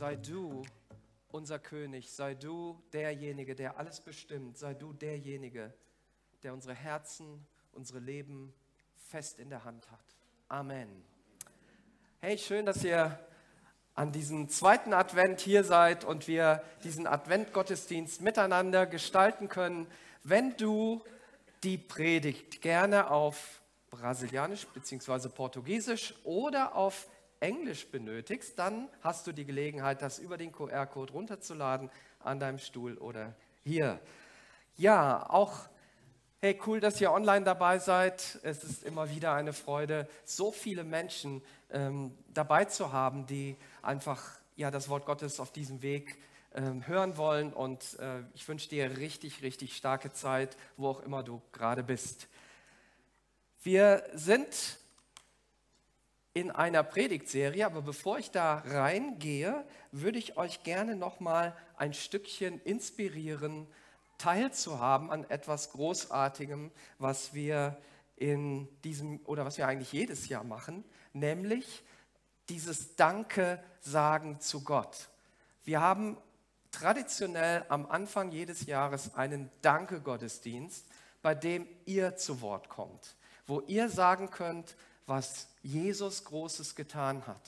sei du unser König, sei du derjenige, der alles bestimmt, sei du derjenige, der unsere Herzen, unsere Leben fest in der Hand hat. Amen. Hey, schön, dass ihr an diesem zweiten Advent hier seid und wir diesen Adventgottesdienst miteinander gestalten können. Wenn du die Predigt gerne auf Brasilianisch bzw. Portugiesisch oder auf Englisch benötigst, dann hast du die Gelegenheit, das über den QR-Code runterzuladen an deinem Stuhl oder hier. Ja, auch hey, cool, dass ihr online dabei seid. Es ist immer wieder eine Freude, so viele Menschen ähm, dabei zu haben, die einfach ja, das Wort Gottes auf diesem Weg ähm, hören wollen. Und äh, ich wünsche dir richtig, richtig starke Zeit, wo auch immer du gerade bist. Wir sind in einer Predigtserie, aber bevor ich da reingehe, würde ich euch gerne noch mal ein Stückchen inspirieren, teilzuhaben an etwas Großartigem, was wir in diesem oder was wir eigentlich jedes Jahr machen, nämlich dieses Danke sagen zu Gott. Wir haben traditionell am Anfang jedes Jahres einen Danke-Gottesdienst, bei dem ihr zu Wort kommt, wo ihr sagen könnt, was Jesus Großes getan hat.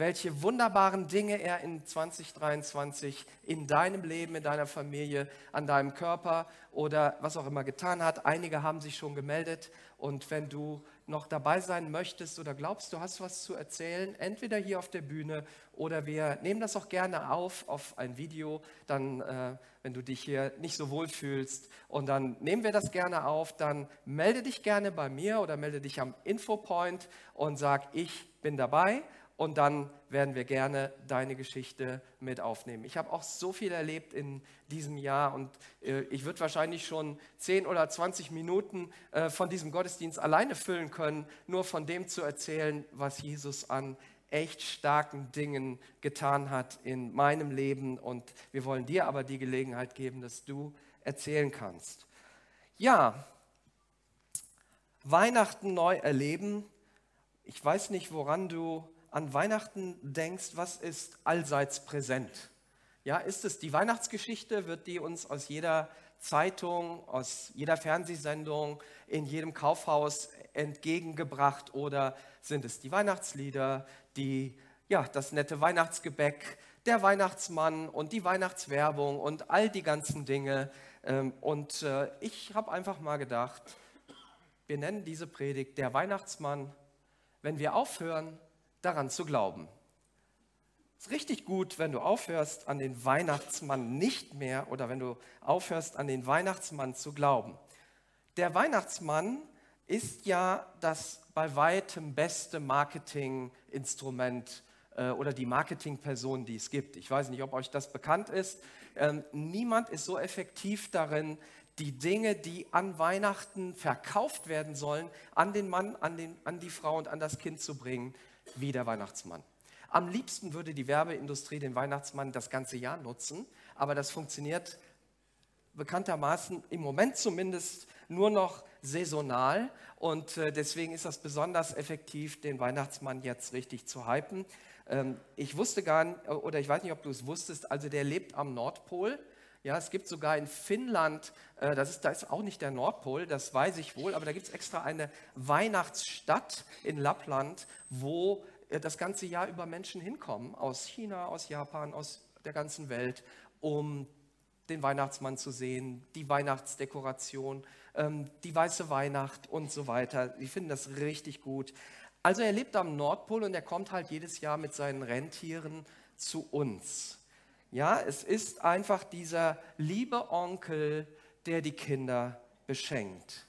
Welche wunderbaren Dinge er in 2023 in deinem Leben, in deiner Familie, an deinem Körper oder was auch immer getan hat. Einige haben sich schon gemeldet. Und wenn du noch dabei sein möchtest oder glaubst, du hast was zu erzählen, entweder hier auf der Bühne oder wir nehmen das auch gerne auf auf ein Video, dann, äh, wenn du dich hier nicht so wohl fühlst und dann nehmen wir das gerne auf, dann melde dich gerne bei mir oder melde dich am Infopoint und sag, ich bin dabei und dann werden wir gerne deine Geschichte mit aufnehmen. Ich habe auch so viel erlebt in diesem Jahr und äh, ich würde wahrscheinlich schon 10 oder 20 Minuten äh, von diesem Gottesdienst alleine füllen können, nur von dem zu erzählen, was Jesus an echt starken Dingen getan hat in meinem Leben. Und wir wollen dir aber die Gelegenheit geben, dass du erzählen kannst. Ja, Weihnachten neu erleben. Ich weiß nicht, woran du an Weihnachten denkst, was ist allseits präsent? Ja, ist es die Weihnachtsgeschichte? Wird die uns aus jeder Zeitung, aus jeder Fernsehsendung, in jedem Kaufhaus entgegengebracht? Oder sind es die Weihnachtslieder, die, ja, das nette Weihnachtsgebäck, der Weihnachtsmann und die Weihnachtswerbung und all die ganzen Dinge? Ähm, und äh, ich habe einfach mal gedacht, wir nennen diese Predigt der Weihnachtsmann. Wenn wir aufhören, daran zu glauben. Es ist richtig gut, wenn du aufhörst, an den Weihnachtsmann nicht mehr oder wenn du aufhörst, an den Weihnachtsmann zu glauben. Der Weihnachtsmann ist ja das bei weitem beste Marketinginstrument äh, oder die Marketingperson, die es gibt. Ich weiß nicht, ob euch das bekannt ist. Ähm, niemand ist so effektiv darin, die Dinge, die an Weihnachten verkauft werden sollen, an den Mann, an, den, an die Frau und an das Kind zu bringen, wie der Weihnachtsmann. Am liebsten würde die Werbeindustrie den Weihnachtsmann das ganze Jahr nutzen, aber das funktioniert bekanntermaßen im Moment zumindest nur noch saisonal und äh, deswegen ist das besonders effektiv, den Weihnachtsmann jetzt richtig zu hypen. Ähm, ich wusste gar nicht, oder ich weiß nicht, ob du es wusstest, also der lebt am Nordpol. Ja, es gibt sogar in Finnland, äh, das ist, da ist auch nicht der Nordpol, das weiß ich wohl, aber da gibt es extra eine Weihnachtsstadt in Lappland, wo äh, das ganze Jahr über Menschen hinkommen, aus China, aus Japan, aus der ganzen Welt, um den Weihnachtsmann zu sehen, die Weihnachtsdekoration, ähm, die weiße Weihnacht und so weiter. Die finden das richtig gut. Also er lebt am Nordpol und er kommt halt jedes Jahr mit seinen Rentieren zu uns. Ja, es ist einfach dieser liebe Onkel, der die Kinder beschenkt.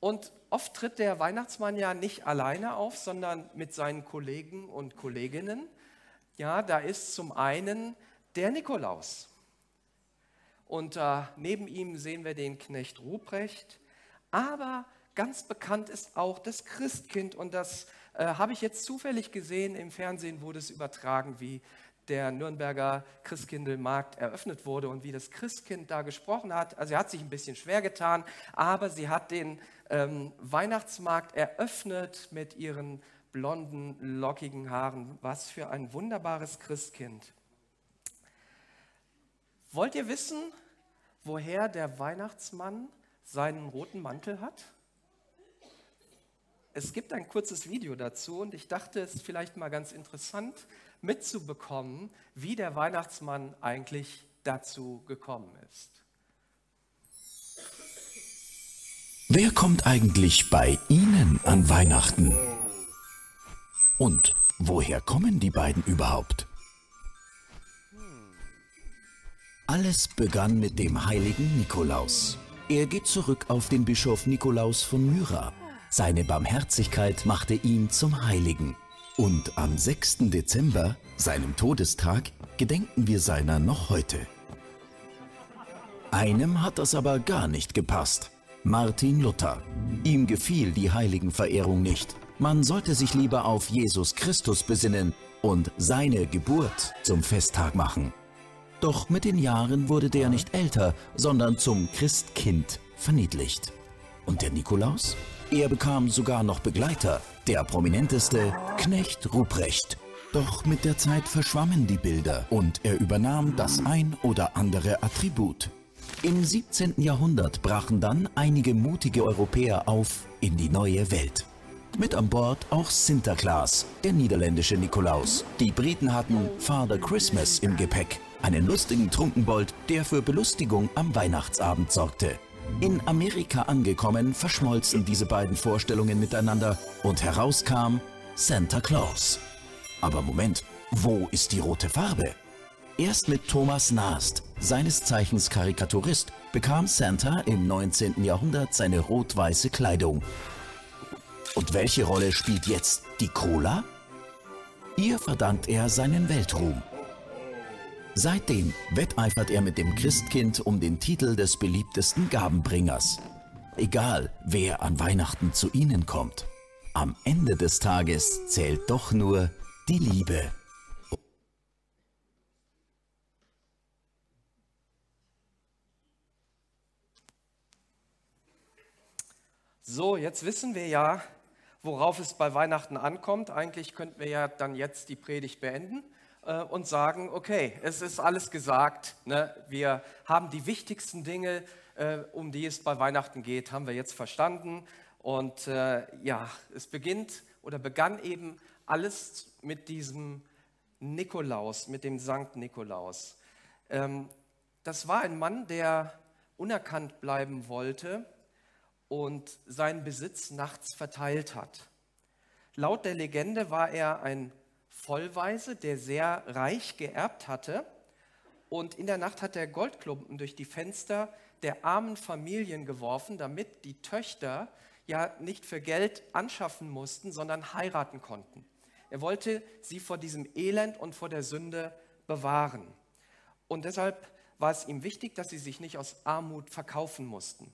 Und oft tritt der Weihnachtsmann ja nicht alleine auf, sondern mit seinen Kollegen und Kolleginnen. Ja, da ist zum einen der Nikolaus. Und äh, neben ihm sehen wir den Knecht Ruprecht. Aber ganz bekannt ist auch das Christkind. Und das äh, habe ich jetzt zufällig gesehen. Im Fernsehen wurde es übertragen, wie der Nürnberger Christkindlmarkt eröffnet wurde und wie das Christkind da gesprochen hat. Also er hat sich ein bisschen schwer getan, aber sie hat den ähm, Weihnachtsmarkt eröffnet mit ihren blonden, lockigen Haaren. Was für ein wunderbares Christkind. Wollt ihr wissen, woher der Weihnachtsmann seinen roten Mantel hat? Es gibt ein kurzes Video dazu und ich dachte, es ist vielleicht mal ganz interessant mitzubekommen, wie der Weihnachtsmann eigentlich dazu gekommen ist. Wer kommt eigentlich bei Ihnen an Weihnachten? Und woher kommen die beiden überhaupt? Alles begann mit dem heiligen Nikolaus. Er geht zurück auf den Bischof Nikolaus von Myra. Seine Barmherzigkeit machte ihn zum Heiligen. Und am 6. Dezember, seinem Todestag, gedenken wir seiner noch heute. Einem hat das aber gar nicht gepasst. Martin Luther. Ihm gefiel die Heiligenverehrung nicht. Man sollte sich lieber auf Jesus Christus besinnen und seine Geburt zum Festtag machen. Doch mit den Jahren wurde der nicht älter, sondern zum Christkind verniedlicht. Und der Nikolaus? Er bekam sogar noch Begleiter, der prominenteste Knecht Ruprecht. Doch mit der Zeit verschwammen die Bilder und er übernahm das ein oder andere Attribut. Im 17. Jahrhundert brachen dann einige mutige Europäer auf in die neue Welt. Mit an Bord auch Sinterklaas, der niederländische Nikolaus. Die Briten hatten Father Christmas im Gepäck, einen lustigen Trunkenbold, der für Belustigung am Weihnachtsabend sorgte. In Amerika angekommen, verschmolzen diese beiden Vorstellungen miteinander und herauskam Santa Claus. Aber Moment, wo ist die rote Farbe? Erst mit Thomas Nast, seines Zeichens Karikaturist, bekam Santa im 19. Jahrhundert seine rot-weiße Kleidung. Und welche Rolle spielt jetzt die Cola? Ihr verdankt er seinen Weltruhm. Seitdem wetteifert er mit dem Christkind um den Titel des beliebtesten Gabenbringers. Egal, wer an Weihnachten zu ihnen kommt. Am Ende des Tages zählt doch nur die Liebe. So, jetzt wissen wir ja, worauf es bei Weihnachten ankommt. Eigentlich könnten wir ja dann jetzt die Predigt beenden äh, und sagen, okay, es ist alles gesagt. Ne? Wir haben die wichtigsten Dinge, äh, um die es bei Weihnachten geht, haben wir jetzt verstanden. Und äh, ja, es beginnt oder begann eben alles mit diesem Nikolaus, mit dem Sankt Nikolaus. Ähm, das war ein Mann, der unerkannt bleiben wollte und seinen Besitz nachts verteilt hat. Laut der Legende war er ein Vollweise, der sehr reich geerbt hatte. Und in der Nacht hat er Goldklumpen durch die Fenster der armen Familien geworfen, damit die Töchter ja nicht für Geld anschaffen mussten, sondern heiraten konnten. Er wollte sie vor diesem Elend und vor der Sünde bewahren. Und deshalb war es ihm wichtig, dass sie sich nicht aus Armut verkaufen mussten.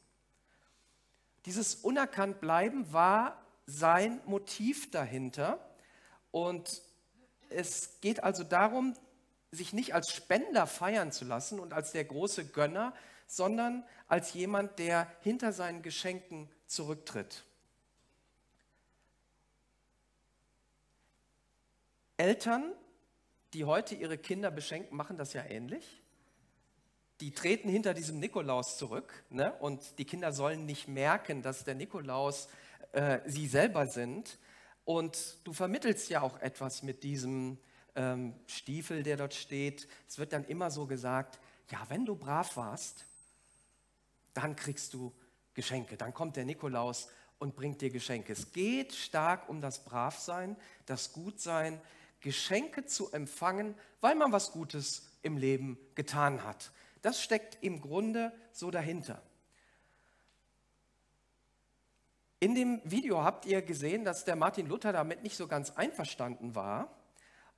Dieses unerkannt bleiben war sein Motiv dahinter. Und es geht also darum, sich nicht als Spender feiern zu lassen und als der große Gönner, sondern als jemand, der hinter seinen Geschenken zurücktritt. Eltern, die heute ihre Kinder beschenken, machen das ja ähnlich. Die treten hinter diesem Nikolaus zurück ne? und die Kinder sollen nicht merken, dass der Nikolaus äh, sie selber sind, und du vermittelst ja auch etwas mit diesem ähm, Stiefel, der dort steht. Es wird dann immer so gesagt, ja, wenn du brav warst, dann kriegst du Geschenke. Dann kommt der Nikolaus und bringt dir Geschenke. Es geht stark um das Bravsein, das Gutsein, Geschenke zu empfangen, weil man was Gutes im Leben getan hat. Das steckt im Grunde so dahinter. In dem Video habt ihr gesehen, dass der Martin Luther damit nicht so ganz einverstanden war.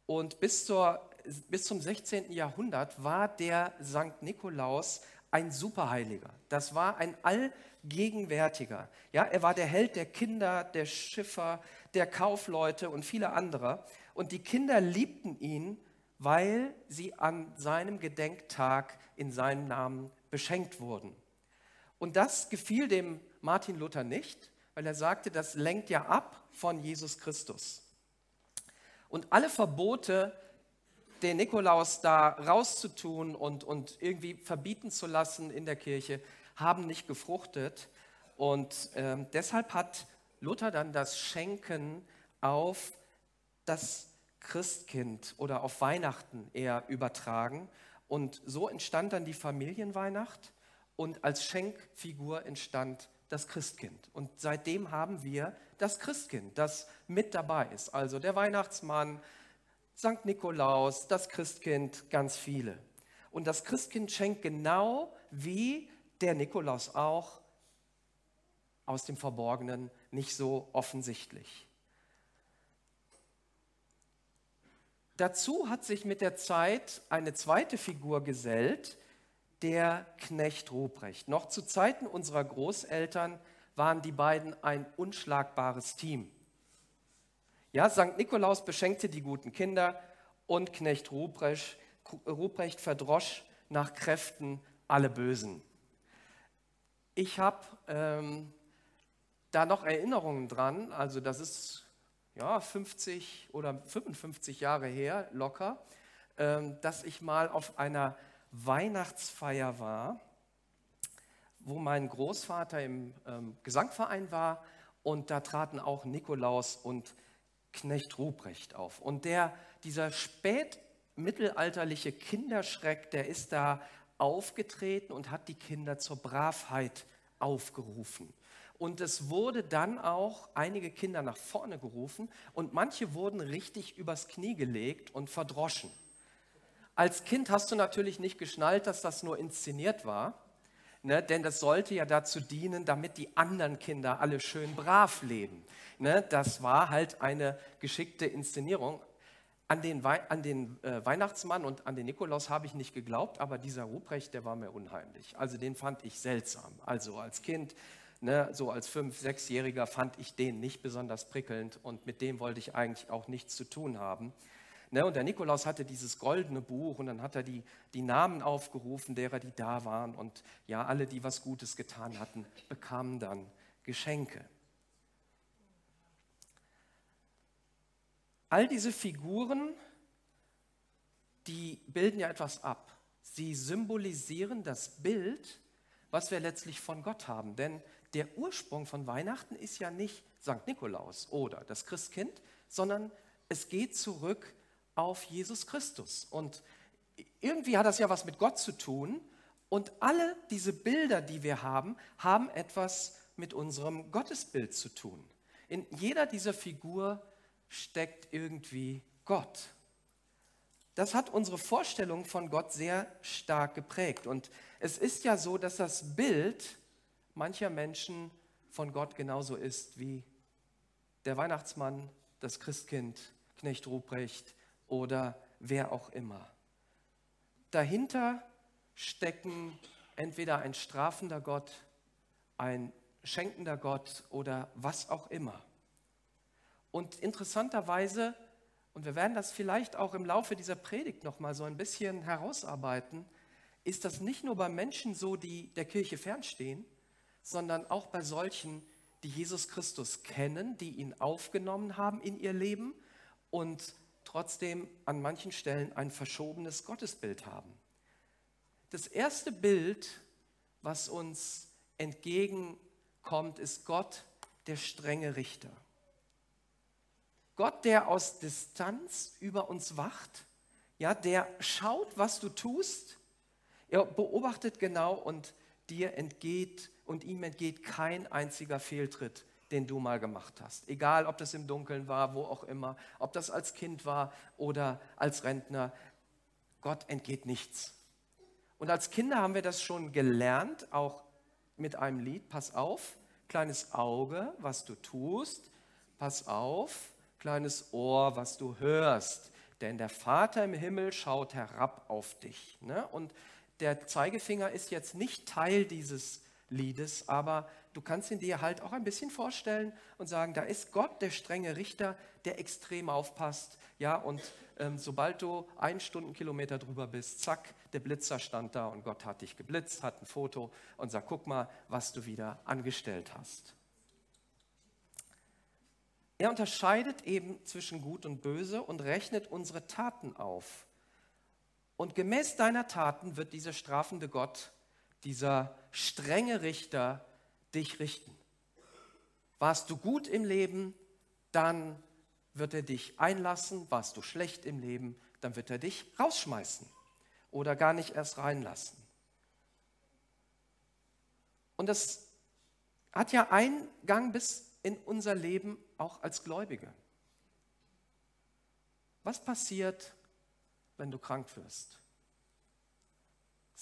Und bis, zur, bis zum 16. Jahrhundert war der Sankt Nikolaus ein Superheiliger. Das war ein Allgegenwärtiger. Ja, er war der Held der Kinder, der Schiffer, der Kaufleute und viele andere. Und die Kinder liebten ihn, weil sie an seinem Gedenktag in seinem Namen beschenkt wurden. Und das gefiel dem Martin Luther nicht weil er sagte, das lenkt ja ab von Jesus Christus. Und alle Verbote, den Nikolaus da rauszutun und, und irgendwie verbieten zu lassen in der Kirche, haben nicht gefruchtet. Und äh, deshalb hat Luther dann das Schenken auf das Christkind oder auf Weihnachten eher übertragen. Und so entstand dann die Familienweihnacht und als Schenkfigur entstand das Christkind. Und seitdem haben wir das Christkind, das mit dabei ist. Also der Weihnachtsmann, St. Nikolaus, das Christkind, ganz viele. Und das Christkind schenkt genau wie der Nikolaus auch aus dem Verborgenen, nicht so offensichtlich. Dazu hat sich mit der Zeit eine zweite Figur gesellt, der Knecht Ruprecht. Noch zu Zeiten unserer Großeltern waren die beiden ein unschlagbares Team. Ja, St. Nikolaus beschenkte die guten Kinder und Knecht Ruprecht, Ruprecht verdrosch nach Kräften alle Bösen. Ich habe ähm, da noch Erinnerungen dran, also das ist ja, 50 oder 55 Jahre her, locker, ähm, dass ich mal auf einer Weihnachtsfeier war, wo mein Großvater im ähm, Gesangverein war und da traten auch Nikolaus und Knecht Ruprecht auf. Und der, dieser spätmittelalterliche Kinderschreck, der ist da aufgetreten und hat die Kinder zur Bravheit aufgerufen. Und es wurde dann auch einige Kinder nach vorne gerufen und manche wurden richtig übers Knie gelegt und verdroschen. Als Kind hast du natürlich nicht geschnallt, dass das nur inszeniert war, ne, denn das sollte ja dazu dienen, damit die anderen Kinder alle schön brav leben. Ne, das war halt eine geschickte Inszenierung. An den, Wei an den äh, Weihnachtsmann und an den Nikolaus habe ich nicht geglaubt, aber dieser Ruprecht, der war mir unheimlich. Also den fand ich seltsam. Also als Kind ne, so als Fünf-, Sechsjähriger fand ich den nicht besonders prickelnd und mit dem wollte ich eigentlich auch nichts zu tun haben. Ne, und der Nikolaus hatte dieses goldene Buch und dann hat er die, die Namen aufgerufen derer, die da waren. Und ja, alle, die was Gutes getan hatten, bekamen dann Geschenke. All diese Figuren, die bilden ja etwas ab. Sie symbolisieren das Bild, was wir letztlich von Gott haben. Denn der Ursprung von Weihnachten ist ja nicht St. Nikolaus oder das Christkind, sondern es geht zurück auf Jesus Christus. Und irgendwie hat das ja was mit Gott zu tun. Und alle diese Bilder, die wir haben, haben etwas mit unserem Gottesbild zu tun. In jeder dieser Figur steckt irgendwie Gott. Das hat unsere Vorstellung von Gott sehr stark geprägt. Und es ist ja so, dass das Bild mancher Menschen von Gott genauso ist wie der Weihnachtsmann, das Christkind, Knecht Ruprecht oder wer auch immer. Dahinter stecken entweder ein strafender Gott, ein schenkender Gott oder was auch immer. Und interessanterweise, und wir werden das vielleicht auch im Laufe dieser Predigt noch mal so ein bisschen herausarbeiten, ist das nicht nur bei Menschen so, die der Kirche fernstehen, sondern auch bei solchen, die Jesus Christus kennen, die ihn aufgenommen haben in ihr Leben und trotzdem an manchen Stellen ein verschobenes Gottesbild haben. Das erste Bild, was uns entgegenkommt, ist Gott, der strenge Richter. Gott, der aus Distanz über uns wacht, ja, der schaut, was du tust, er beobachtet genau und dir entgeht und ihm entgeht kein einziger Fehltritt, den du mal gemacht hast. Egal, ob das im Dunkeln war, wo auch immer, ob das als Kind war oder als Rentner. Gott entgeht nichts. Und als Kinder haben wir das schon gelernt, auch mit einem Lied. Pass auf, kleines Auge, was du tust. Pass auf, kleines Ohr, was du hörst. Denn der Vater im Himmel schaut herab auf dich. Ne? Und der Zeigefinger ist jetzt nicht Teil dieses Liedes, aber du kannst ihn dir halt auch ein bisschen vorstellen und sagen, da ist Gott, der strenge Richter, der extrem aufpasst. Ja, und ähm, sobald du einen Stundenkilometer drüber bist, zack, der Blitzer stand da und Gott hat dich geblitzt, hat ein Foto und sagt, guck mal, was du wieder angestellt hast. Er unterscheidet eben zwischen Gut und Böse und rechnet unsere Taten auf. Und gemäß deiner Taten wird dieser strafende Gott, dieser strenge Richter, dich richten. Warst du gut im Leben, dann wird er dich einlassen. Warst du schlecht im Leben, dann wird er dich rausschmeißen oder gar nicht erst reinlassen. Und das hat ja Eingang bis in unser Leben auch als Gläubige. Was passiert, wenn du krank wirst?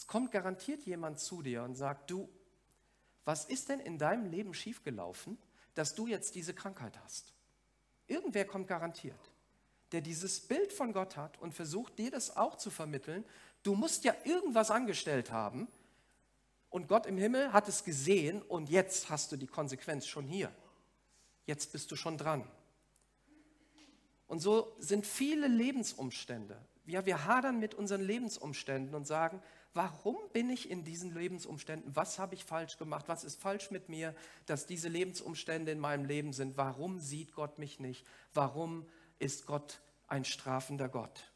Es kommt garantiert jemand zu dir und sagt, du, was ist denn in deinem Leben schiefgelaufen, dass du jetzt diese Krankheit hast? Irgendwer kommt garantiert, der dieses Bild von Gott hat und versucht dir das auch zu vermitteln. Du musst ja irgendwas angestellt haben und Gott im Himmel hat es gesehen und jetzt hast du die Konsequenz schon hier. Jetzt bist du schon dran. Und so sind viele Lebensumstände. Ja, wir hadern mit unseren Lebensumständen und sagen, warum bin ich in diesen Lebensumständen? Was habe ich falsch gemacht? Was ist falsch mit mir, dass diese Lebensumstände in meinem Leben sind? Warum sieht Gott mich nicht? Warum ist Gott ein strafender Gott?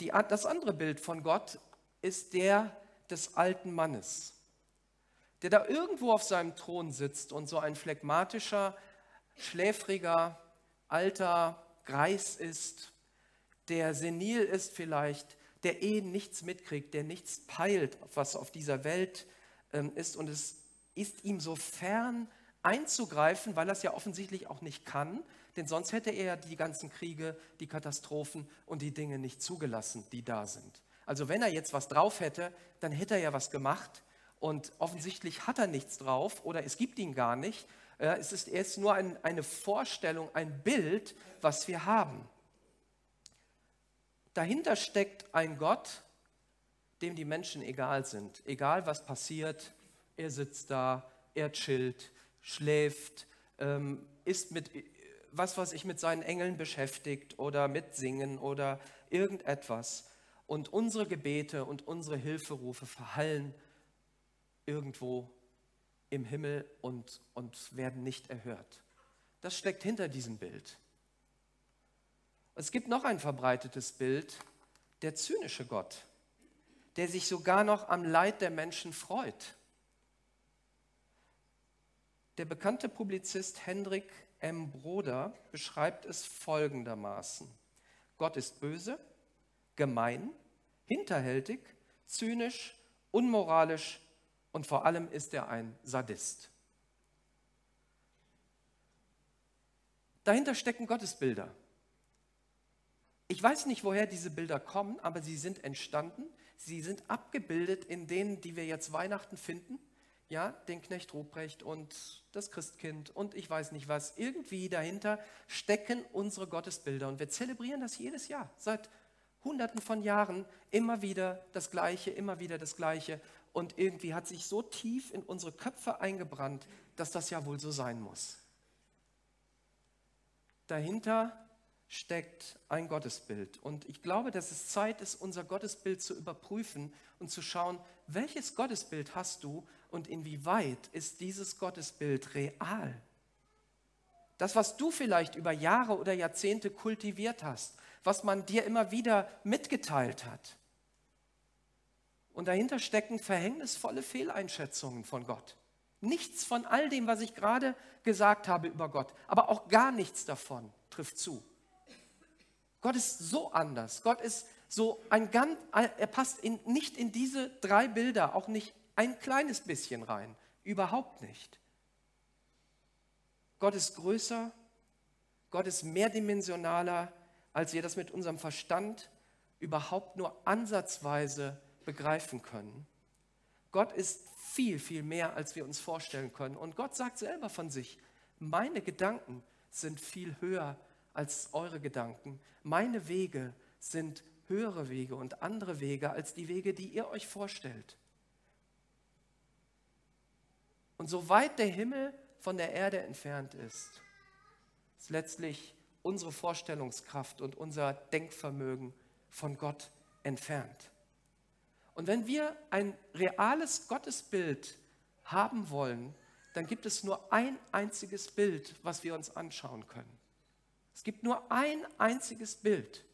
Die, das andere Bild von Gott ist der des alten Mannes, der da irgendwo auf seinem Thron sitzt und so ein phlegmatischer, schläfriger, alter Greis ist, der senil ist vielleicht, der eh nichts mitkriegt, der nichts peilt, was auf dieser Welt ähm, ist. Und es ist ihm so fern einzugreifen, weil er es ja offensichtlich auch nicht kann, denn sonst hätte er ja die ganzen Kriege, die Katastrophen und die Dinge nicht zugelassen, die da sind. Also wenn er jetzt was drauf hätte, dann hätte er ja was gemacht und offensichtlich hat er nichts drauf oder es gibt ihn gar nicht. Es ist, er ist nur ein, eine Vorstellung, ein Bild, was wir haben dahinter steckt ein Gott, dem die Menschen egal sind. Egal was passiert, er sitzt da, er chillt, schläft, ähm, ist mit, was weiß ich, mit seinen Engeln beschäftigt oder mit Singen oder irgendetwas. Und unsere Gebete und unsere Hilferufe verhallen irgendwo im Himmel und, und werden nicht erhört. Das steckt hinter diesem Bild. Es gibt noch ein verbreitetes Bild, der zynische Gott, der sich sogar noch am Leid der Menschen freut. Der bekannte Publizist Hendrik M. Broder beschreibt es folgendermaßen. Gott ist böse, gemein, hinterhältig, zynisch, unmoralisch und vor allem ist er ein Sadist. Dahinter stecken Gottesbilder. Ich weiß nicht, woher diese Bilder kommen, aber sie sind entstanden. Sie sind abgebildet in denen, die wir jetzt Weihnachten finden. Ja, den Knecht Ruprecht und das Christkind und ich weiß nicht was. Irgendwie dahinter stecken unsere Gottesbilder und wir zelebrieren das jedes Jahr. Seit Hunderten von Jahren immer wieder das Gleiche, immer wieder das Gleiche. Und irgendwie hat sich so tief in unsere Köpfe eingebrannt, dass das ja wohl so sein muss. Dahinter steckt ein Gottesbild. Und ich glaube, dass es Zeit ist, unser Gottesbild zu überprüfen und zu schauen, welches Gottesbild hast du und inwieweit ist dieses Gottesbild real? Das, was du vielleicht über Jahre oder Jahrzehnte kultiviert hast, was man dir immer wieder mitgeteilt hat. Und dahinter stecken verhängnisvolle Fehleinschätzungen von Gott. Nichts von all dem, was ich gerade gesagt habe über Gott, aber auch gar nichts davon trifft zu. Gott ist so anders. Gott ist so ein ganz, er passt in, nicht in diese drei Bilder, auch nicht ein kleines bisschen rein. Überhaupt nicht. Gott ist größer, Gott ist mehrdimensionaler, als wir das mit unserem Verstand überhaupt nur ansatzweise begreifen können. Gott ist viel, viel mehr, als wir uns vorstellen können. Und Gott sagt selber von sich, meine Gedanken sind viel höher als eure Gedanken. Meine Wege sind höhere Wege und andere Wege als die Wege, die ihr euch vorstellt. Und soweit der Himmel von der Erde entfernt ist, ist letztlich unsere Vorstellungskraft und unser Denkvermögen von Gott entfernt. Und wenn wir ein reales Gottesbild haben wollen, dann gibt es nur ein einziges Bild, was wir uns anschauen können. Es gibt nur ein einziges Bild.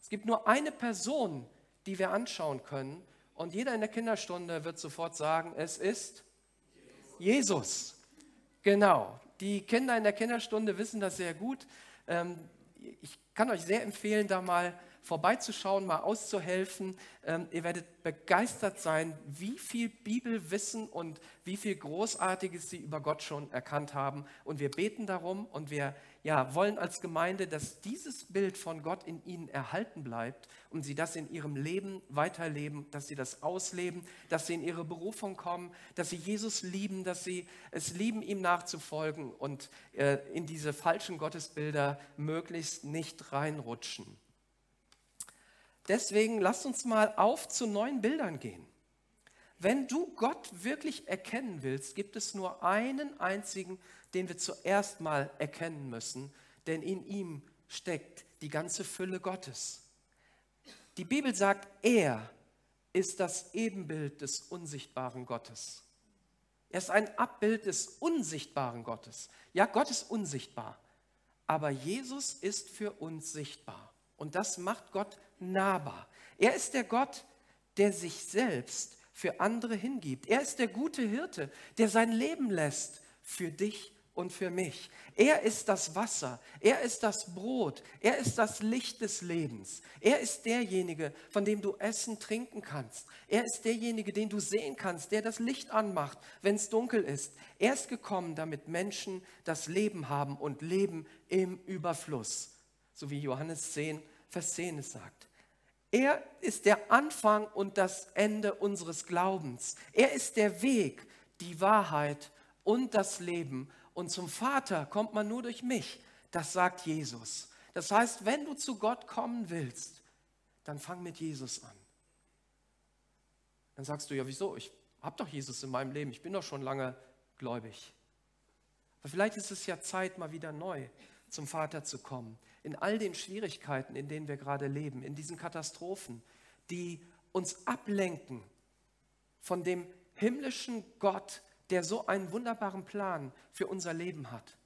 Es gibt nur eine Person, die wir anschauen können. Und jeder in der Kinderstunde wird sofort sagen, es ist Jesus. Genau. Die Kinder in der Kinderstunde wissen das sehr gut. Ähm, ich kann euch sehr empfehlen, da mal vorbeizuschauen, mal auszuhelfen. Ähm, ihr werdet begeistert sein, wie viel Bibelwissen und wie viel Großartiges sie über Gott schon erkannt haben. Und wir beten darum und wir ja, wollen als Gemeinde, dass dieses Bild von Gott in ihnen erhalten bleibt und sie das in ihrem Leben weiterleben, dass sie das ausleben, dass sie in ihre Berufung kommen, dass sie Jesus lieben, dass sie es lieben, ihm nachzufolgen und äh, in diese falschen Gottesbilder möglichst nicht reinrutschen. Deswegen lasst uns mal auf zu neuen Bildern gehen. Wenn du Gott wirklich erkennen willst, gibt es nur einen einzigen, den wir zuerst mal erkennen müssen, denn in ihm steckt die ganze Fülle Gottes. Die Bibel sagt, er ist das Ebenbild des unsichtbaren Gottes. Er ist ein Abbild des unsichtbaren Gottes. Ja, Gott ist unsichtbar, aber Jesus ist für uns sichtbar. Und das macht Gott nahbar. Er ist der Gott, der sich selbst für andere hingibt. Er ist der gute Hirte, der sein Leben lässt für dich und für mich. Er ist das Wasser, er ist das Brot, er ist das Licht des Lebens. Er ist derjenige, von dem du essen, trinken kannst. Er ist derjenige, den du sehen kannst, der das Licht anmacht, wenn es dunkel ist. Er ist gekommen, damit Menschen das Leben haben und leben im Überfluss. So wie Johannes 10, Vers 10 es sagt. Er ist der Anfang und das Ende unseres Glaubens. Er ist der Weg, die Wahrheit und das Leben. Und zum Vater kommt man nur durch mich. Das sagt Jesus. Das heißt, wenn du zu Gott kommen willst, dann fang mit Jesus an. Dann sagst du, ja, wieso? Ich habe doch Jesus in meinem Leben. Ich bin doch schon lange gläubig. Aber vielleicht ist es ja Zeit, mal wieder neu zum Vater zu kommen in all den Schwierigkeiten, in denen wir gerade leben, in diesen Katastrophen, die uns ablenken von dem himmlischen Gott, der so einen wunderbaren Plan für unser Leben hat,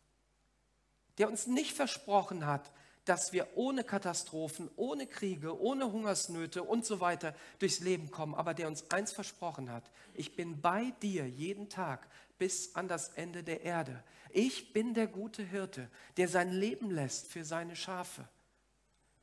der uns nicht versprochen hat, dass wir ohne Katastrophen, ohne Kriege, ohne Hungersnöte und so weiter durchs Leben kommen, aber der uns eins versprochen hat, ich bin bei dir jeden Tag bis an das Ende der Erde. Ich bin der gute Hirte, der sein Leben lässt für seine Schafe.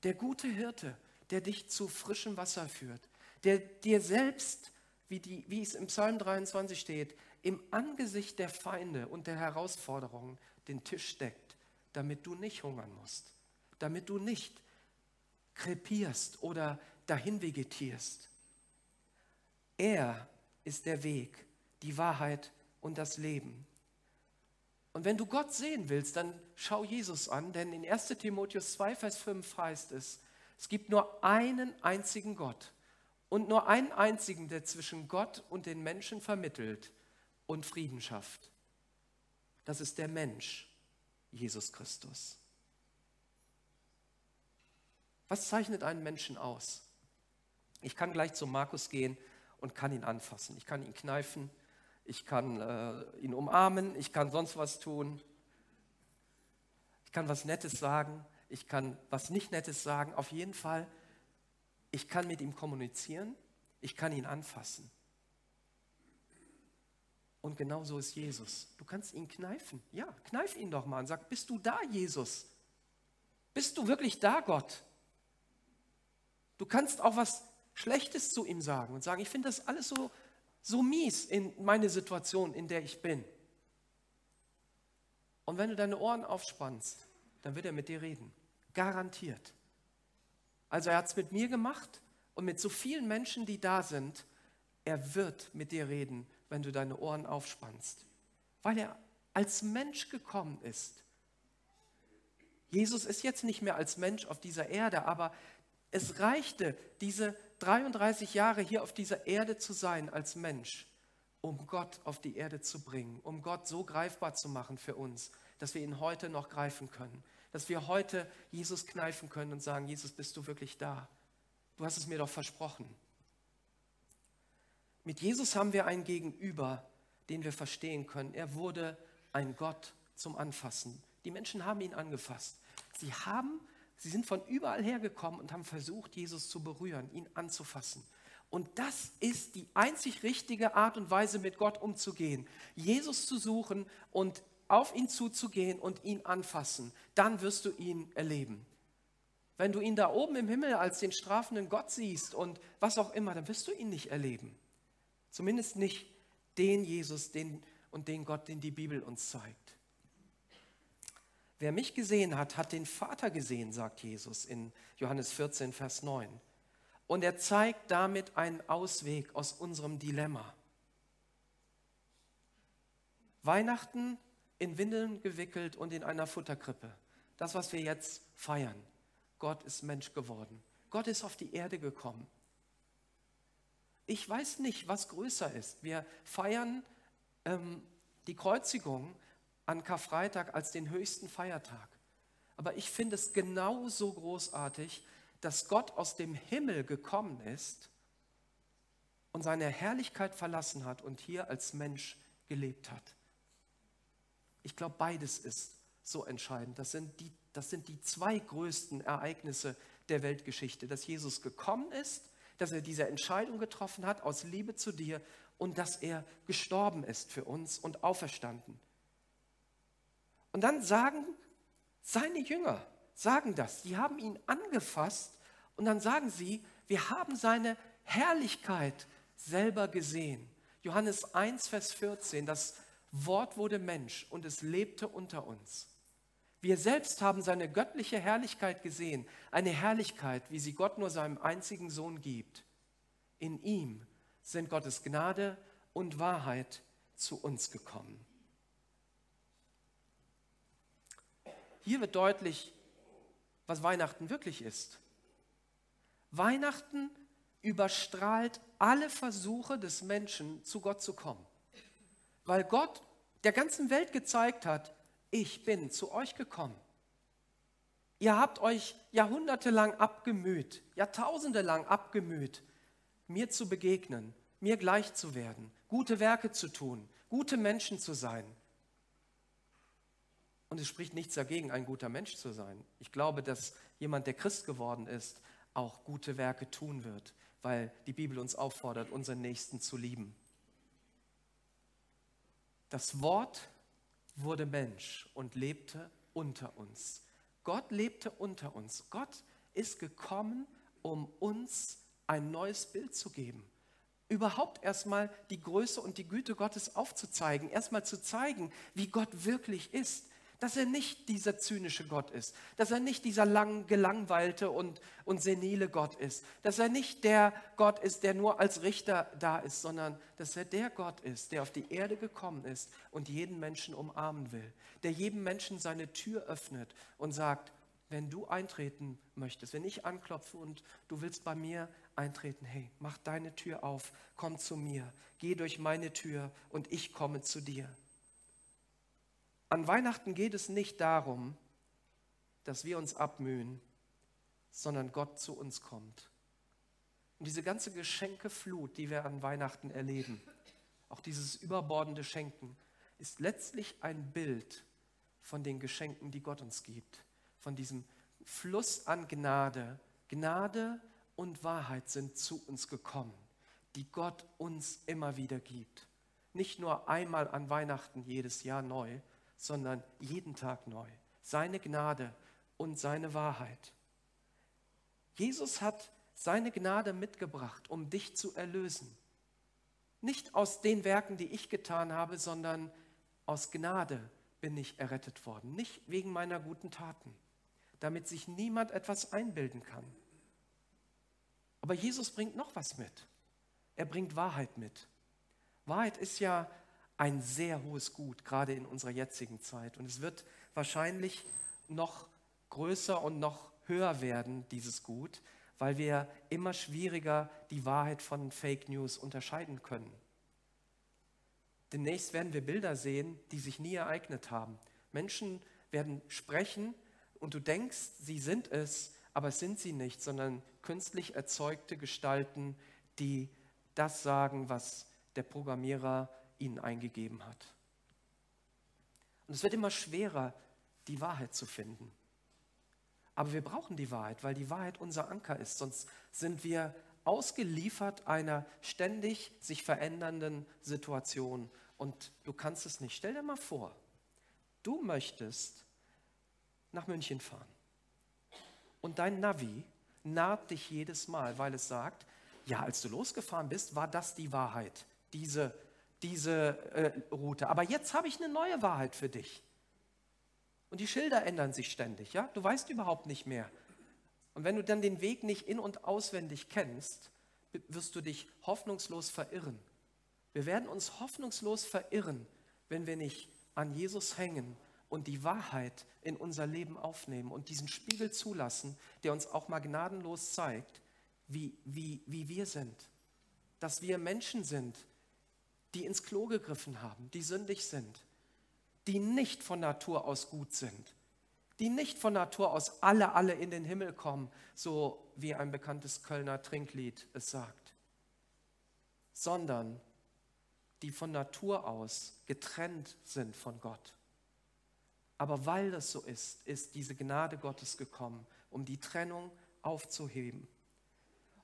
Der gute Hirte, der dich zu frischem Wasser führt, der dir selbst, wie, die, wie es im Psalm 23 steht, im Angesicht der Feinde und der Herausforderungen den Tisch deckt, damit du nicht hungern musst, damit du nicht krepierst oder dahin vegetierst. Er ist der Weg, die Wahrheit und das Leben. Und wenn du Gott sehen willst, dann schau Jesus an, denn in 1 Timotheus 2, Vers 5 heißt es, es gibt nur einen einzigen Gott und nur einen einzigen, der zwischen Gott und den Menschen vermittelt und Frieden schafft. Das ist der Mensch, Jesus Christus. Was zeichnet einen Menschen aus? Ich kann gleich zu Markus gehen und kann ihn anfassen. Ich kann ihn kneifen ich kann äh, ihn umarmen, ich kann sonst was tun, ich kann was Nettes sagen, ich kann was nicht Nettes sagen. Auf jeden Fall, ich kann mit ihm kommunizieren, ich kann ihn anfassen. Und genau so ist Jesus. Du kannst ihn kneifen. Ja, kneif ihn doch mal und sag, bist du da, Jesus? Bist du wirklich da, Gott? Du kannst auch was Schlechtes zu ihm sagen und sagen, ich finde das alles so so mies in meine Situation, in der ich bin. Und wenn du deine Ohren aufspannst, dann wird er mit dir reden. Garantiert. Also er hat es mit mir gemacht und mit so vielen Menschen, die da sind. Er wird mit dir reden, wenn du deine Ohren aufspannst. Weil er als Mensch gekommen ist. Jesus ist jetzt nicht mehr als Mensch auf dieser Erde, aber es reichte, diese 33 Jahre hier auf dieser Erde zu sein als Mensch, um Gott auf die Erde zu bringen, um Gott so greifbar zu machen für uns, dass wir ihn heute noch greifen können, dass wir heute Jesus kneifen können und sagen, Jesus, bist du wirklich da? Du hast es mir doch versprochen. Mit Jesus haben wir ein Gegenüber, den wir verstehen können. Er wurde ein Gott zum Anfassen. Die Menschen haben ihn angefasst. Sie haben, sie sind von überall hergekommen und haben versucht, Jesus zu berühren, ihn anzufassen. Und das ist die einzig richtige Art und Weise, mit Gott umzugehen. Jesus zu suchen und auf ihn zuzugehen und ihn anfassen. Dann wirst du ihn erleben. Wenn du ihn da oben im Himmel als den strafenden Gott siehst und was auch immer, dann wirst du ihn nicht erleben. Zumindest nicht den Jesus den, und den Gott, den die Bibel uns zeigt. Wer mich gesehen hat, hat den Vater gesehen, sagt Jesus in Johannes 14, Vers 9. Und er zeigt damit einen Ausweg aus unserem Dilemma. Weihnachten in Windeln gewickelt und in einer Futterkrippe. Das, was wir jetzt feiern. Gott ist Mensch geworden. Gott ist auf die Erde gekommen. Ich weiß nicht, was größer ist. Wir feiern ähm, die Kreuzigung an Karfreitag als den höchsten Feiertag. Aber ich finde es genauso großartig, dass Gott aus dem Himmel gekommen ist und seine Herrlichkeit verlassen hat und hier als Mensch gelebt hat. Ich glaube, beides ist so entscheidend. Das sind, die, das sind die zwei größten Ereignisse der Weltgeschichte, dass Jesus gekommen ist, dass er diese Entscheidung getroffen hat aus Liebe zu dir und dass er gestorben ist für uns und auferstanden. Und dann sagen seine Jünger, sagen das. Die haben ihn angefasst und dann sagen sie, wir haben seine Herrlichkeit selber gesehen. Johannes 1, Vers 14, das Wort wurde Mensch und es lebte unter uns. Wir selbst haben seine göttliche Herrlichkeit gesehen, eine Herrlichkeit, wie sie Gott nur seinem einzigen Sohn gibt. In ihm sind Gottes Gnade und Wahrheit zu uns gekommen. Hier wird deutlich, was Weihnachten wirklich ist. Weihnachten überstrahlt alle Versuche des Menschen, zu Gott zu kommen. Weil Gott der ganzen Welt gezeigt hat, ich bin zu euch gekommen. Ihr habt euch jahrhundertelang abgemüht, Jahrtausende lang abgemüht, mir zu begegnen, mir gleich zu werden, gute Werke zu tun, gute Menschen zu sein. Und es spricht nichts dagegen, ein guter Mensch zu sein. Ich glaube, dass jemand, der Christ geworden ist, auch gute Werke tun wird, weil die Bibel uns auffordert, unseren Nächsten zu lieben. Das Wort wurde Mensch und lebte unter uns. Gott lebte unter uns. Gott ist gekommen, um uns ein neues Bild zu geben. Überhaupt erstmal die Größe und die Güte Gottes aufzuzeigen, erstmal zu zeigen, wie Gott wirklich ist, dass er nicht dieser zynische Gott ist, dass er nicht dieser lang, gelangweilte und, und senile Gott ist, dass er nicht der Gott ist, der nur als Richter da ist, sondern dass er der Gott ist, der auf die Erde gekommen ist und jeden Menschen umarmen will, der jedem Menschen seine Tür öffnet und sagt, wenn du eintreten möchtest, wenn ich anklopfe und du willst bei mir eintreten, hey, mach deine Tür auf, komm zu mir, geh durch meine Tür und ich komme zu dir. An Weihnachten geht es nicht darum, dass wir uns abmühen, sondern Gott zu uns kommt. Und diese ganze Geschenkeflut, die wir an Weihnachten erleben, auch dieses überbordende Schenken, ist letztlich ein Bild von den Geschenken, die Gott uns gibt, von diesem Fluss an Gnade. Gnade und Wahrheit sind zu uns gekommen, die Gott uns immer wieder gibt. Nicht nur einmal an Weihnachten jedes Jahr neu, sondern jeden Tag neu. Seine Gnade und seine Wahrheit. Jesus hat seine Gnade mitgebracht, um dich zu erlösen. Nicht aus den Werken, die ich getan habe, sondern aus Gnade bin ich errettet worden. Nicht wegen meiner guten Taten, damit sich niemand etwas einbilden kann. Aber Jesus bringt noch was mit. Er bringt Wahrheit mit. Wahrheit ist ja ein sehr hohes Gut, gerade in unserer jetzigen Zeit. Und es wird wahrscheinlich noch größer und noch höher werden, dieses Gut, weil wir immer schwieriger die Wahrheit von Fake News unterscheiden können. Demnächst werden wir Bilder sehen, die sich nie ereignet haben. Menschen werden sprechen und du denkst, sie sind es, aber es sind sie nicht, sondern künstlich erzeugte Gestalten, die das sagen, was der Programmierer ihnen eingegeben hat. Und es wird immer schwerer, die Wahrheit zu finden. Aber wir brauchen die Wahrheit, weil die Wahrheit unser Anker ist. Sonst sind wir ausgeliefert einer ständig sich verändernden Situation. Und du kannst es nicht. Stell dir mal vor, du möchtest nach München fahren. Und dein Navi naht dich jedes Mal, weil es sagt, ja, als du losgefahren bist, war das die Wahrheit, diese, diese äh, Route. Aber jetzt habe ich eine neue Wahrheit für dich. Und die Schilder ändern sich ständig, ja? Du weißt überhaupt nicht mehr. Und wenn du dann den Weg nicht in- und auswendig kennst, wirst du dich hoffnungslos verirren. Wir werden uns hoffnungslos verirren, wenn wir nicht an Jesus hängen und die Wahrheit in unser Leben aufnehmen und diesen Spiegel zulassen, der uns auch mal gnadenlos zeigt, wie, wie, wie wir sind. Dass wir Menschen sind, die ins Klo gegriffen haben, die sündig sind, die nicht von Natur aus gut sind, die nicht von Natur aus alle, alle in den Himmel kommen, so wie ein bekanntes Kölner Trinklied es sagt, sondern die von Natur aus getrennt sind von Gott. Aber weil das so ist, ist diese Gnade Gottes gekommen, um die Trennung aufzuheben.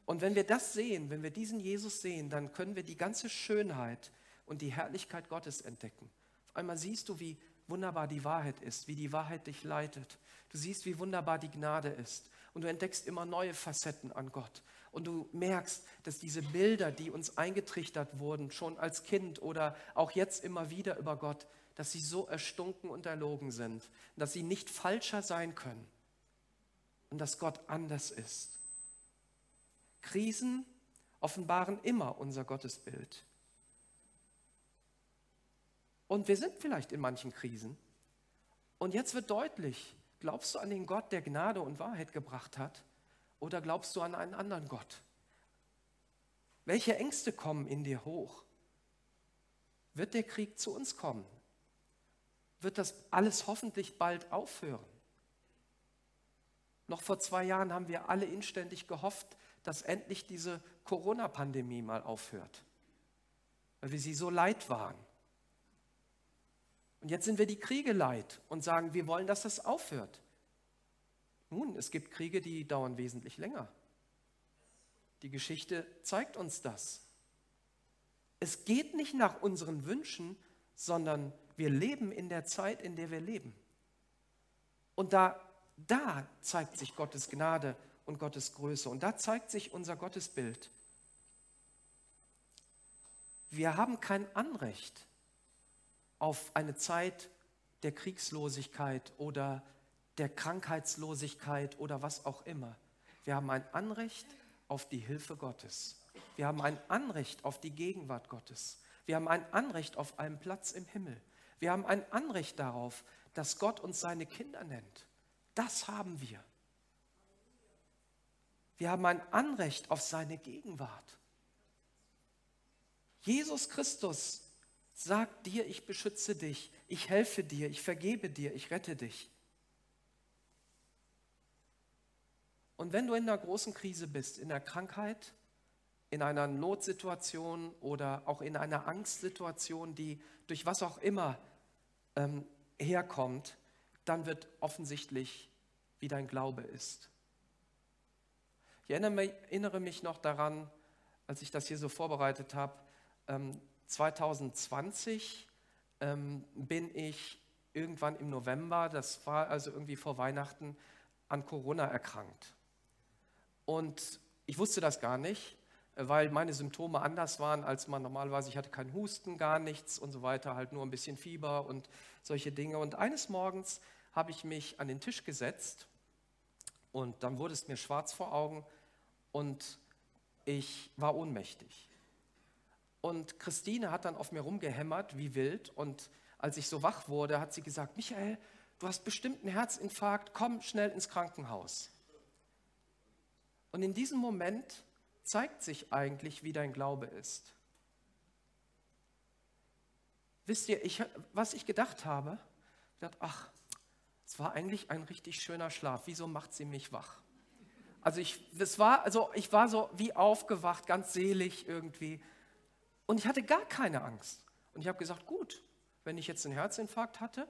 Und wenn wir das sehen, wenn wir diesen Jesus sehen, dann können wir die ganze Schönheit und die Herrlichkeit Gottes entdecken. Auf einmal siehst du, wie wunderbar die Wahrheit ist, wie die Wahrheit dich leitet. Du siehst, wie wunderbar die Gnade ist. Und du entdeckst immer neue Facetten an Gott. Und du merkst, dass diese Bilder, die uns eingetrichtert wurden, schon als Kind oder auch jetzt immer wieder über Gott, dass sie so erstunken und erlogen sind, dass sie nicht falscher sein können und dass Gott anders ist. Krisen offenbaren immer unser Gottesbild. Und wir sind vielleicht in manchen Krisen. Und jetzt wird deutlich, glaubst du an den Gott, der Gnade und Wahrheit gebracht hat? Oder glaubst du an einen anderen Gott? Welche Ängste kommen in dir hoch? Wird der Krieg zu uns kommen? wird das alles hoffentlich bald aufhören. Noch vor zwei Jahren haben wir alle inständig gehofft, dass endlich diese Corona-Pandemie mal aufhört, weil wir sie so leid waren. Und jetzt sind wir die Kriege leid und sagen, wir wollen, dass das aufhört. Nun, es gibt Kriege, die dauern wesentlich länger. Die Geschichte zeigt uns das. Es geht nicht nach unseren Wünschen, sondern wir leben in der Zeit, in der wir leben. Und da, da zeigt sich Gottes Gnade und Gottes Größe. Und da zeigt sich unser Gottesbild. Wir haben kein Anrecht auf eine Zeit der Kriegslosigkeit oder der Krankheitslosigkeit oder was auch immer. Wir haben ein Anrecht auf die Hilfe Gottes. Wir haben ein Anrecht auf die Gegenwart Gottes. Wir haben ein Anrecht auf einen Platz im Himmel. Wir haben ein Anrecht darauf, dass Gott uns seine Kinder nennt. Das haben wir. Wir haben ein Anrecht auf seine Gegenwart. Jesus Christus sagt dir, ich beschütze dich, ich helfe dir, ich vergebe dir, ich rette dich. Und wenn du in einer großen Krise bist, in der Krankheit, in einer Notsituation oder auch in einer Angstsituation, die durch was auch immer ähm, herkommt, dann wird offensichtlich, wie dein Glaube ist. Ich erinnere mich noch daran, als ich das hier so vorbereitet habe, ähm, 2020 ähm, bin ich irgendwann im November, das war also irgendwie vor Weihnachten, an Corona erkrankt. Und ich wusste das gar nicht weil meine Symptome anders waren als man normalerweise. Ich hatte keinen Husten, gar nichts und so weiter, halt nur ein bisschen Fieber und solche Dinge. Und eines Morgens habe ich mich an den Tisch gesetzt und dann wurde es mir schwarz vor Augen und ich war ohnmächtig. Und Christine hat dann auf mir rumgehämmert, wie wild. Und als ich so wach wurde, hat sie gesagt, Michael, du hast bestimmt einen Herzinfarkt, komm schnell ins Krankenhaus. Und in diesem Moment zeigt sich eigentlich, wie dein Glaube ist. Wisst ihr, ich, was ich gedacht habe? Ich dachte, ach, es war eigentlich ein richtig schöner Schlaf. Wieso macht sie mich wach? Also ich, das war, also ich war so wie aufgewacht, ganz selig irgendwie. Und ich hatte gar keine Angst. Und ich habe gesagt, gut, wenn ich jetzt einen Herzinfarkt hatte,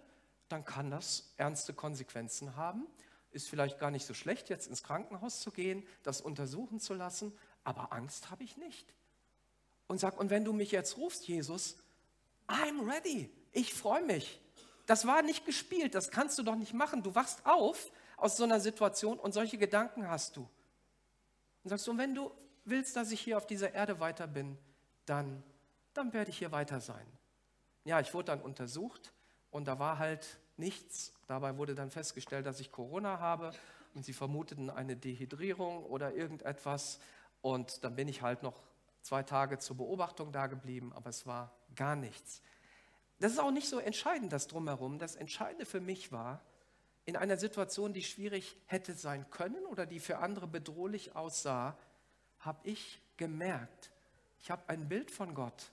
dann kann das ernste Konsequenzen haben. Ist vielleicht gar nicht so schlecht, jetzt ins Krankenhaus zu gehen, das untersuchen zu lassen, aber Angst habe ich nicht. Und sag, und wenn du mich jetzt rufst, Jesus, I'm ready, ich freue mich. Das war nicht gespielt, das kannst du doch nicht machen. Du wachst auf aus so einer Situation und solche Gedanken hast du. Und sagst du, und wenn du willst, dass ich hier auf dieser Erde weiter bin, dann, dann werde ich hier weiter sein. Ja, ich wurde dann untersucht und da war halt nichts. Dabei wurde dann festgestellt, dass ich Corona habe und sie vermuteten eine Dehydrierung oder irgendetwas. Und dann bin ich halt noch zwei Tage zur Beobachtung da geblieben, aber es war gar nichts. Das ist auch nicht so entscheidend, das drumherum. Das Entscheidende für mich war, in einer Situation, die schwierig hätte sein können oder die für andere bedrohlich aussah, habe ich gemerkt, ich habe ein Bild von Gott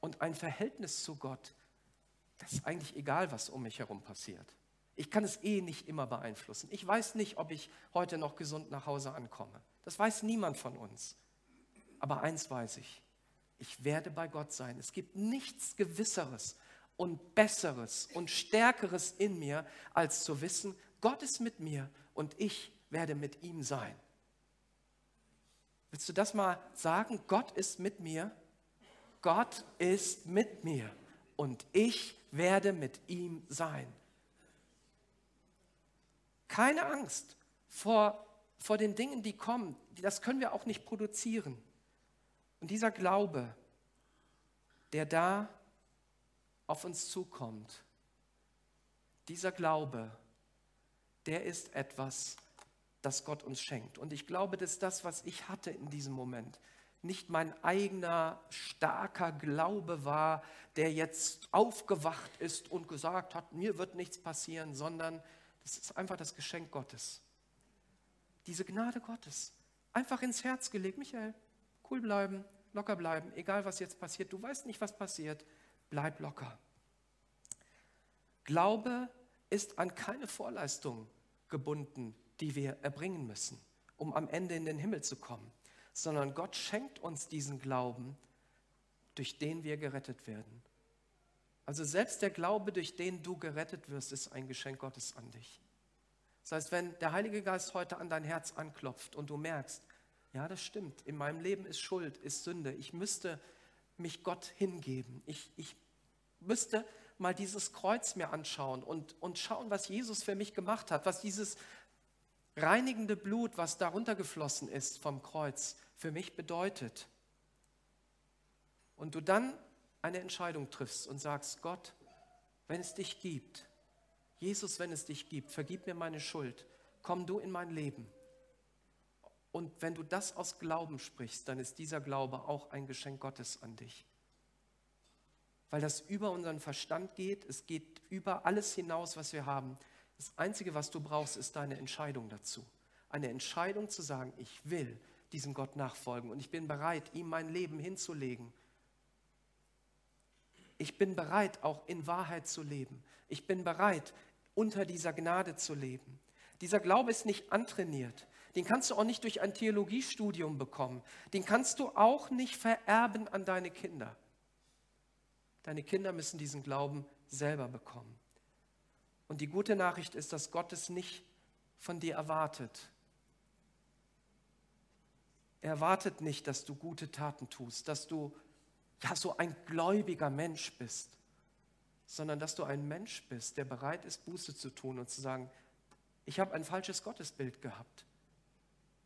und ein Verhältnis zu Gott. Das ist eigentlich egal, was um mich herum passiert. Ich kann es eh nicht immer beeinflussen. Ich weiß nicht, ob ich heute noch gesund nach Hause ankomme. Das weiß niemand von uns. Aber eins weiß ich, ich werde bei Gott sein. Es gibt nichts Gewisseres und Besseres und Stärkeres in mir, als zu wissen, Gott ist mit mir und ich werde mit ihm sein. Willst du das mal sagen? Gott ist mit mir. Gott ist mit mir und ich werde mit ihm sein. Keine Angst vor, vor den Dingen, die kommen. Das können wir auch nicht produzieren. Und dieser Glaube, der da auf uns zukommt, dieser Glaube, der ist etwas, das Gott uns schenkt. Und ich glaube, dass das, was ich hatte in diesem Moment, nicht mein eigener starker Glaube war, der jetzt aufgewacht ist und gesagt hat, mir wird nichts passieren, sondern das ist einfach das Geschenk Gottes. Diese Gnade Gottes. Einfach ins Herz gelegt. Michael, cool bleiben, locker bleiben, egal was jetzt passiert. Du weißt nicht, was passiert. Bleib locker. Glaube ist an keine Vorleistung gebunden, die wir erbringen müssen, um am Ende in den Himmel zu kommen, sondern Gott schenkt uns diesen Glauben, durch den wir gerettet werden. Also selbst der Glaube, durch den du gerettet wirst, ist ein Geschenk Gottes an dich. Das heißt, wenn der Heilige Geist heute an dein Herz anklopft und du merkst, ja, das stimmt. In meinem Leben ist Schuld, ist Sünde. Ich müsste mich Gott hingeben. Ich, ich müsste mal dieses Kreuz mir anschauen und, und schauen, was Jesus für mich gemacht hat, was dieses reinigende Blut, was darunter geflossen ist vom Kreuz, für mich bedeutet. Und du dann eine Entscheidung triffst und sagst, Gott, wenn es dich gibt, Jesus, wenn es dich gibt, vergib mir meine Schuld, komm du in mein Leben. Und wenn du das aus Glauben sprichst, dann ist dieser Glaube auch ein Geschenk Gottes an dich. Weil das über unseren Verstand geht, es geht über alles hinaus, was wir haben. Das Einzige, was du brauchst, ist deine Entscheidung dazu. Eine Entscheidung zu sagen, ich will diesem Gott nachfolgen und ich bin bereit, ihm mein Leben hinzulegen. Ich bin bereit, auch in Wahrheit zu leben. Ich bin bereit, unter dieser Gnade zu leben. Dieser Glaube ist nicht antrainiert. Den kannst du auch nicht durch ein Theologiestudium bekommen. Den kannst du auch nicht vererben an deine Kinder. Deine Kinder müssen diesen Glauben selber bekommen. Und die gute Nachricht ist, dass Gott es nicht von dir erwartet. Er erwartet nicht, dass du gute Taten tust, dass du ja so ein gläubiger Mensch bist, sondern dass du ein Mensch bist, der bereit ist, Buße zu tun und zu sagen, ich habe ein falsches Gottesbild gehabt.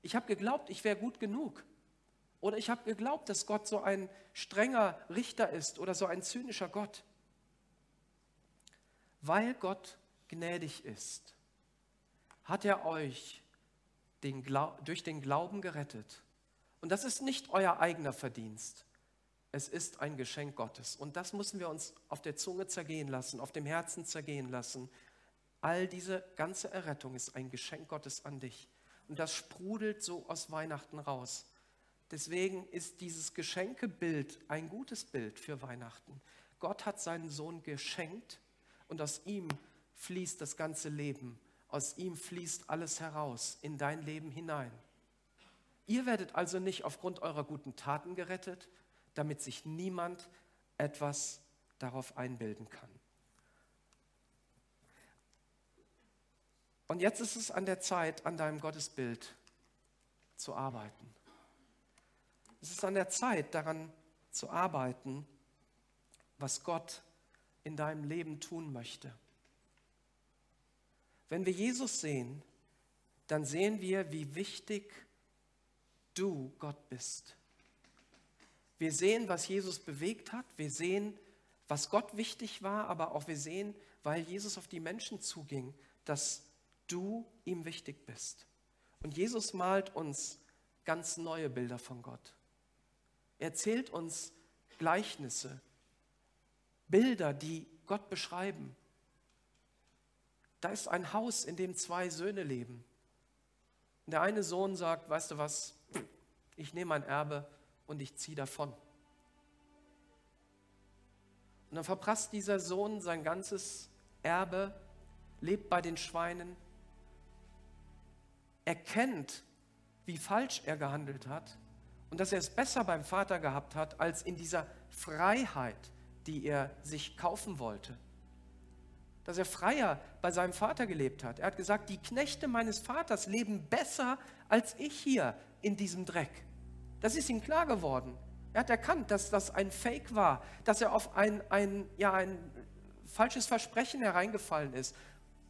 Ich habe geglaubt, ich wäre gut genug. Oder ich habe geglaubt, dass Gott so ein strenger Richter ist oder so ein zynischer Gott. Weil Gott gnädig ist, hat er euch den durch den Glauben gerettet. Und das ist nicht euer eigener Verdienst. Es ist ein Geschenk Gottes. Und das müssen wir uns auf der Zunge zergehen lassen, auf dem Herzen zergehen lassen. All diese ganze Errettung ist ein Geschenk Gottes an dich. Und das sprudelt so aus Weihnachten raus. Deswegen ist dieses Geschenkebild ein gutes Bild für Weihnachten. Gott hat seinen Sohn geschenkt und aus ihm fließt das ganze Leben. Aus ihm fließt alles heraus in dein Leben hinein. Ihr werdet also nicht aufgrund eurer guten Taten gerettet, damit sich niemand etwas darauf einbilden kann. Und jetzt ist es an der Zeit, an deinem Gottesbild zu arbeiten. Es ist an der Zeit, daran zu arbeiten, was Gott in deinem Leben tun möchte. Wenn wir Jesus sehen, dann sehen wir, wie wichtig du Gott bist. Wir sehen, was Jesus bewegt hat. Wir sehen, was Gott wichtig war, aber auch wir sehen, weil Jesus auf die Menschen zuging, dass du ihm wichtig bist. Und Jesus malt uns ganz neue Bilder von Gott. Er erzählt uns Gleichnisse, Bilder, die Gott beschreiben. Da ist ein Haus, in dem zwei Söhne leben. Und der eine Sohn sagt, weißt du was, ich nehme mein Erbe und ich ziehe davon. Und dann verprasst dieser Sohn sein ganzes Erbe, lebt bei den Schweinen, erkennt, wie falsch er gehandelt hat und dass er es besser beim Vater gehabt hat, als in dieser Freiheit, die er sich kaufen wollte. Dass er freier bei seinem Vater gelebt hat. Er hat gesagt, die Knechte meines Vaters leben besser als ich hier in diesem Dreck. Das ist ihm klar geworden. Er hat erkannt, dass das ein Fake war, dass er auf ein, ein, ja, ein falsches Versprechen hereingefallen ist.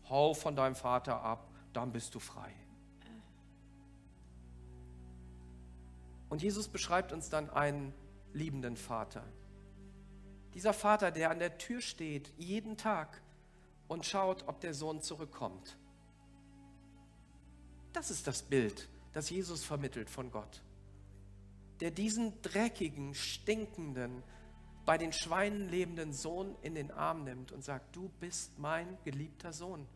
Hau von deinem Vater ab, dann bist du frei. Und Jesus beschreibt uns dann einen liebenden Vater. Dieser Vater, der an der Tür steht, jeden Tag und schaut, ob der Sohn zurückkommt. Das ist das Bild, das Jesus vermittelt von Gott der diesen dreckigen, stinkenden, bei den Schweinen lebenden Sohn in den Arm nimmt und sagt, du bist mein geliebter Sohn.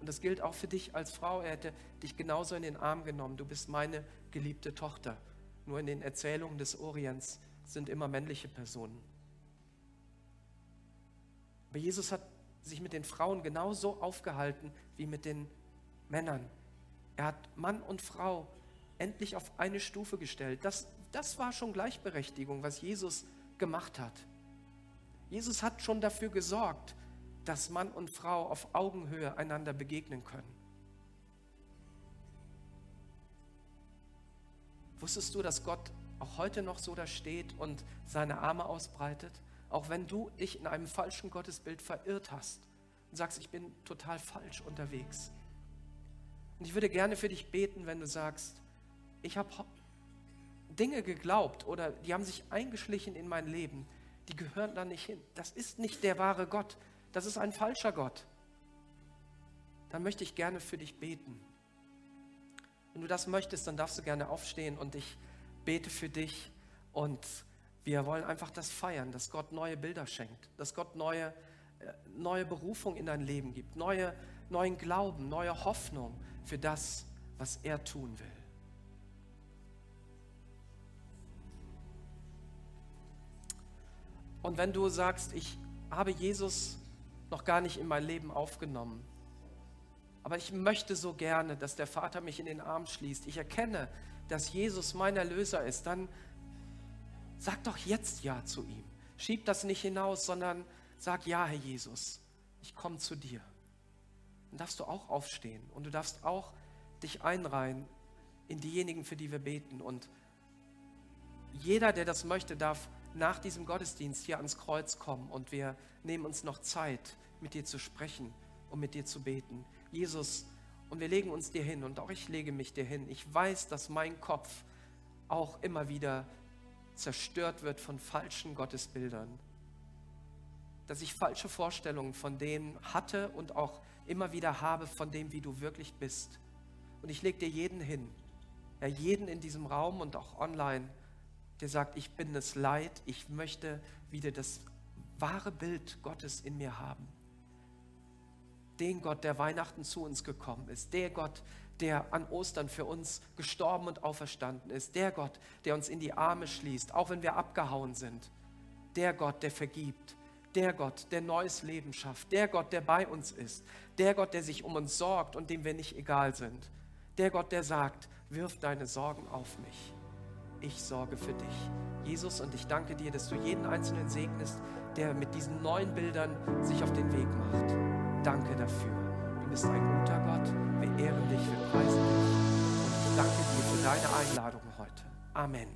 Und das gilt auch für dich als Frau. Er hätte dich genauso in den Arm genommen. Du bist meine geliebte Tochter. Nur in den Erzählungen des Orients sind immer männliche Personen. Aber Jesus hat sich mit den Frauen genauso aufgehalten wie mit den Männern. Er hat Mann und Frau endlich auf eine Stufe gestellt. Das, das war schon Gleichberechtigung, was Jesus gemacht hat. Jesus hat schon dafür gesorgt, dass Mann und Frau auf Augenhöhe einander begegnen können. Wusstest du, dass Gott auch heute noch so da steht und seine Arme ausbreitet? Auch wenn du dich in einem falschen Gottesbild verirrt hast und sagst, ich bin total falsch unterwegs. Und ich würde gerne für dich beten, wenn du sagst, ich habe Dinge geglaubt oder die haben sich eingeschlichen in mein Leben, die gehören da nicht hin. Das ist nicht der wahre Gott, das ist ein falscher Gott. Dann möchte ich gerne für dich beten. Wenn du das möchtest, dann darfst du gerne aufstehen und ich bete für dich und wir wollen einfach das feiern, dass Gott neue Bilder schenkt, dass Gott neue, äh, neue Berufung in dein Leben gibt, neue, neuen Glauben, neue Hoffnung für das, was er tun will. Und wenn du sagst, ich habe Jesus noch gar nicht in mein Leben aufgenommen, aber ich möchte so gerne, dass der Vater mich in den Arm schließt, ich erkenne, dass Jesus mein Erlöser ist, dann sag doch jetzt Ja zu ihm. Schieb das nicht hinaus, sondern sag Ja, Herr Jesus, ich komme zu dir. Dann darfst du auch aufstehen und du darfst auch dich einreihen in diejenigen, für die wir beten. Und jeder, der das möchte, darf nach diesem Gottesdienst hier ans Kreuz kommen und wir nehmen uns noch Zeit, mit dir zu sprechen und mit dir zu beten. Jesus, und wir legen uns dir hin und auch ich lege mich dir hin. Ich weiß, dass mein Kopf auch immer wieder zerstört wird von falschen Gottesbildern. Dass ich falsche Vorstellungen von dem hatte und auch immer wieder habe, von dem, wie du wirklich bist. Und ich lege dir jeden hin, ja, jeden in diesem Raum und auch online der sagt, ich bin es leid, ich möchte wieder das wahre Bild Gottes in mir haben. Den Gott, der Weihnachten zu uns gekommen ist, der Gott, der an Ostern für uns gestorben und auferstanden ist, der Gott, der uns in die Arme schließt, auch wenn wir abgehauen sind, der Gott, der vergibt, der Gott, der neues Leben schafft, der Gott, der bei uns ist, der Gott, der sich um uns sorgt und dem wir nicht egal sind, der Gott, der sagt, wirf deine Sorgen auf mich. ich sorge für dich. Jesus, und ich danke dir, dass du jeden Einzelnen segnest, der mit diesen neuen Bildern sich auf den Weg macht. Danke dafür. Du bist ein guter Gott. Wir ehren dich, wir preisen dich. Und ich danke dir für deine Einladung heute. Amen.